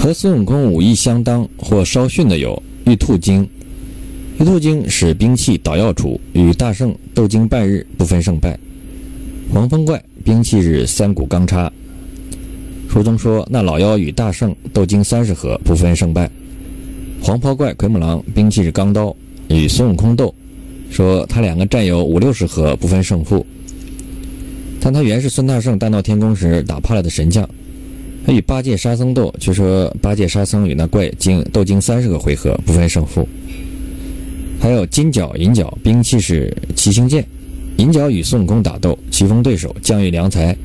和孙悟空武艺相当或稍逊的有玉兔精。玉兔精使兵器捣药杵，与大圣斗经半日不分胜败。黄风怪兵器是三股钢叉。书中说那老妖与大圣斗经三十合不分胜败。黄袍怪奎木狼兵器是钢刀，与孙悟空斗，说他两个战友五六十合不分胜负。但他原是孙大圣大闹天宫时打怕了的神将。他与八戒、沙僧斗，却说八戒、沙僧与那怪经斗经三十个回合不分胜负。还有金角、银角，兵器是七星剑。银角与孙悟空打斗，棋逢对手，将遇良才。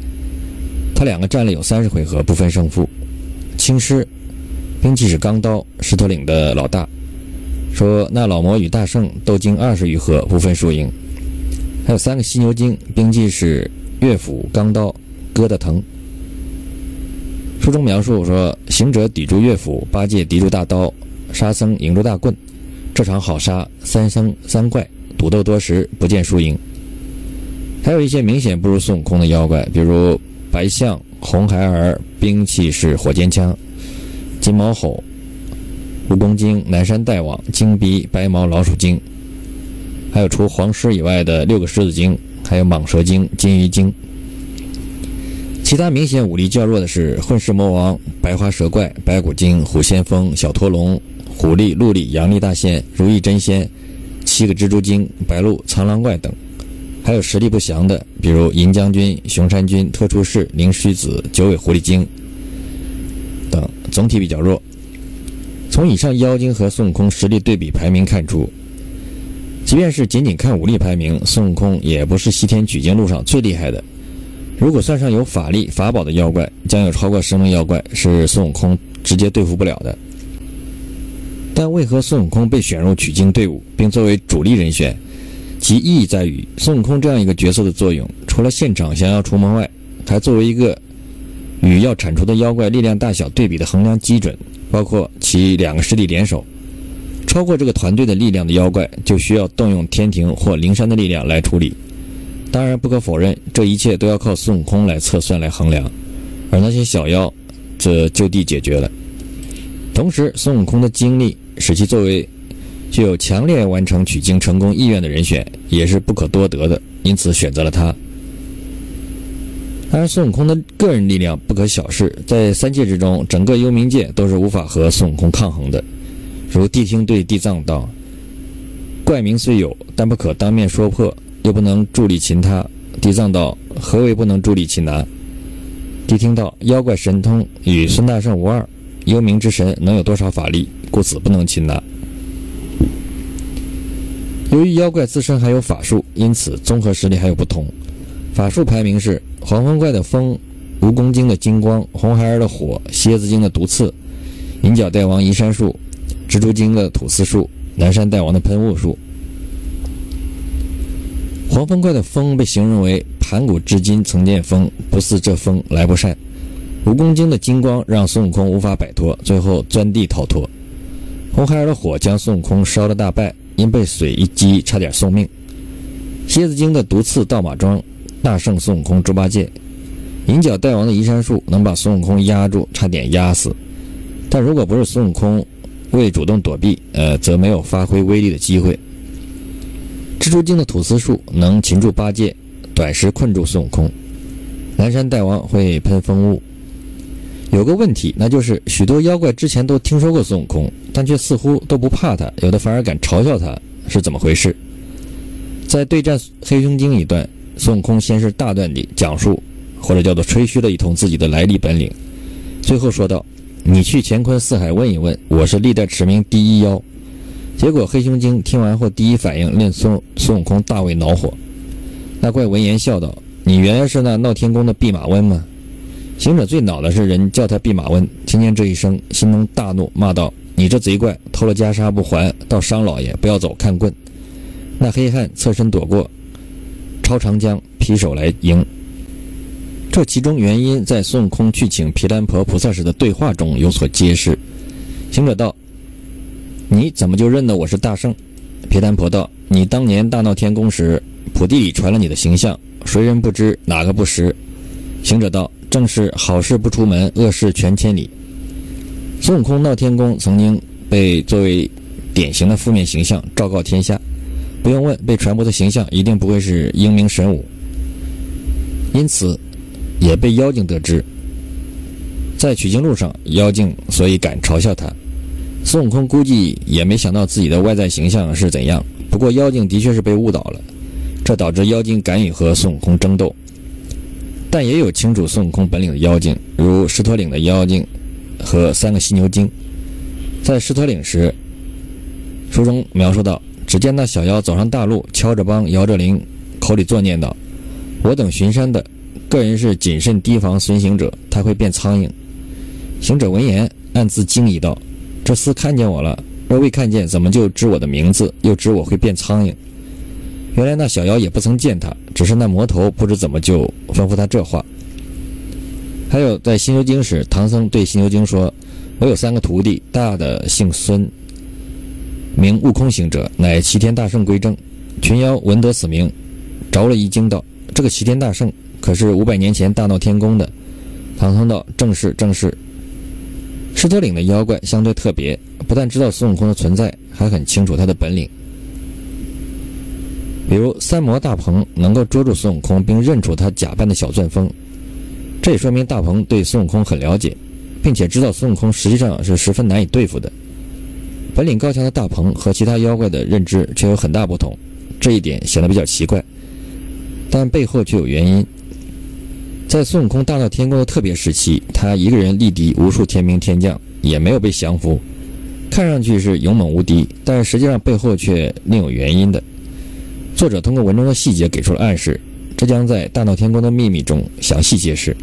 他两个战了有三十回合，不分胜负。青狮，兵器是钢刀，狮驼岭的老大。说那老魔与大圣斗经二十余合，不分输赢。还有三个犀牛精，兵器是乐斧、钢刀，疙瘩藤。书中描述说，行者抵住乐府，八戒抵住大刀，沙僧迎住大棍。这场好杀，三僧三怪赌斗多时，不见输赢。还有一些明显不如孙悟空的妖怪，比如白象、红孩儿，兵器是火尖枪；金毛吼、蜈蚣精、南山大王、金鼻、白毛老鼠精。还有除黄狮以外的六个狮子精，还有蟒蛇精、金鱼精。其他明显武力较弱的是混世魔王、白花蛇怪、白骨精、虎先锋、小驼龙。虎力、鹿力、阳力大仙、如意真仙、七个蜘蛛精、白鹿、苍狼怪等，还有实力不详的，比如银将军、熊山君、特出世、灵虚子、九尾狐狸精等，总体比较弱。从以上妖精和孙悟空实力对比排名看出，即便是仅仅看武力排名，孙悟空也不是西天取经路上最厉害的。如果算上有法力、法宝的妖怪，将有超过十名妖怪是孙悟空直接对付不了的。但为何孙悟空被选入取经队伍，并作为主力人选？其意义在于，孙悟空这样一个角色的作用，除了现场降妖除魔外，还作为一个与要铲除的妖怪力量大小对比的衡量基准，包括其两个势力联手，超过这个团队的力量的妖怪，就需要动用天庭或灵山的力量来处理。当然，不可否认，这一切都要靠孙悟空来测算来衡量，而那些小妖，则就地解决了。同时，孙悟空的经历。使其作为具有强烈完成取经成功意愿的人选，也是不可多得的，因此选择了他。当然，孙悟空的个人力量不可小视，在三界之中，整个幽冥界都是无法和孙悟空抗衡的。如谛听对地藏道：“怪名虽有，但不可当面说破，又不能助力擒他。”地藏道：“何为不能助力擒拿？”谛听道：“妖怪神通与孙大圣无二。”幽冥之神能有多少法力？故此不能擒拿。由于妖怪自身还有法术，因此综合实力还有不同。法术排名是：黄风怪的风，蜈蚣精的金光，红孩儿的火，蝎子精的毒刺，银角大王移山术，蜘蛛精的吐丝术，南山大王的喷雾术。黄风怪的风被形容为盘古至今曾见风，不似这风来不善。蜈蚣精的金光让孙悟空无法摆脱，最后钻地逃脱。红孩儿的火将孙悟空烧了大败，因被水一击差点送命。蝎子精的毒刺倒马桩大胜孙悟空、猪八戒。银角大王的移山术能把孙悟空压住，差点压死。但如果不是孙悟空未主动躲避，呃，则没有发挥威力的机会。蜘蛛精的吐丝术能擒住八戒，短时困住孙悟空。南山大王会喷风雾。有个问题，那就是许多妖怪之前都听说过孙悟空，但却似乎都不怕他，有的反而敢嘲笑他，是怎么回事？在对战黑熊精一段，孙悟空先是大段地讲述，或者叫做吹嘘了一通自己的来历本领，最后说道：“你去乾坤四海问一问，我是历代驰名第一妖。”结果黑熊精听完后，第一反应令孙孙悟空大为恼火。那怪闻言笑道：“你原来是那闹天宫的弼马温吗？”行者最恼的是人叫他弼马温，听见这一声，心中大怒，骂道：“你这贼怪，偷了袈裟不还，到商老爷不要走，看棍！”那黑汉侧身躲过，超长江劈手来迎。这其中原因在孙悟空去请毗蓝婆菩萨时的对话中有所揭示。行者道：“你怎么就认得我是大圣？”毗蓝婆道：“你当年大闹天宫时，普地里传了你的形象，谁人不知，哪个不识？”行者道。正是好事不出门，恶事传千里。孙悟空闹天宫曾经被作为典型的负面形象昭告天下，不用问，被传播的形象一定不会是英明神武，因此也被妖精得知。在取经路上，妖精所以敢嘲笑他。孙悟空估计也没想到自己的外在形象是怎样，不过妖精的确是被误导了，这导致妖精敢于和孙悟空争斗。但也有清楚孙悟空本领的妖精，如狮驼岭的妖精和三个犀牛精。在狮驼岭时，书中描述到：只见那小妖走上大路，敲着梆，摇着铃，口里作念道：“我等巡山的，个人是谨慎提防孙行者，他会变苍蝇。”行者闻言，暗自惊疑道。这厮看见我了，若未看见，怎么就知我的名字，又知我会变苍蝇？原来那小妖也不曾见他，只是那魔头不知怎么就吩咐他这话。还有在《西游经》时，唐僧对西游经说：“我有三个徒弟，大的姓孙，名悟空行者，乃齐天大圣归正。”群妖闻得此名，着了一惊，道：“这个齐天大圣可是五百年前大闹天宫的？”唐僧道：“正是，正是。”狮驼岭的妖怪相对特别，不但知道孙悟空的存在，还很清楚他的本领。比如三魔大鹏能够捉住孙悟空，并认出他假扮的小钻风，这也说明大鹏对孙悟空很了解，并且知道孙悟空实际上是十分难以对付的。本领高强的大鹏和其他妖怪的认知却有很大不同，这一点显得比较奇怪，但背后却有原因。在孙悟空大闹天宫的特别时期，他一个人力敌无数天兵天将，也没有被降服，看上去是勇猛无敌，但实际上背后却另有原因的。作者通过文中的细节给出了暗示，这将在《大闹天宫的秘密》中详细揭示。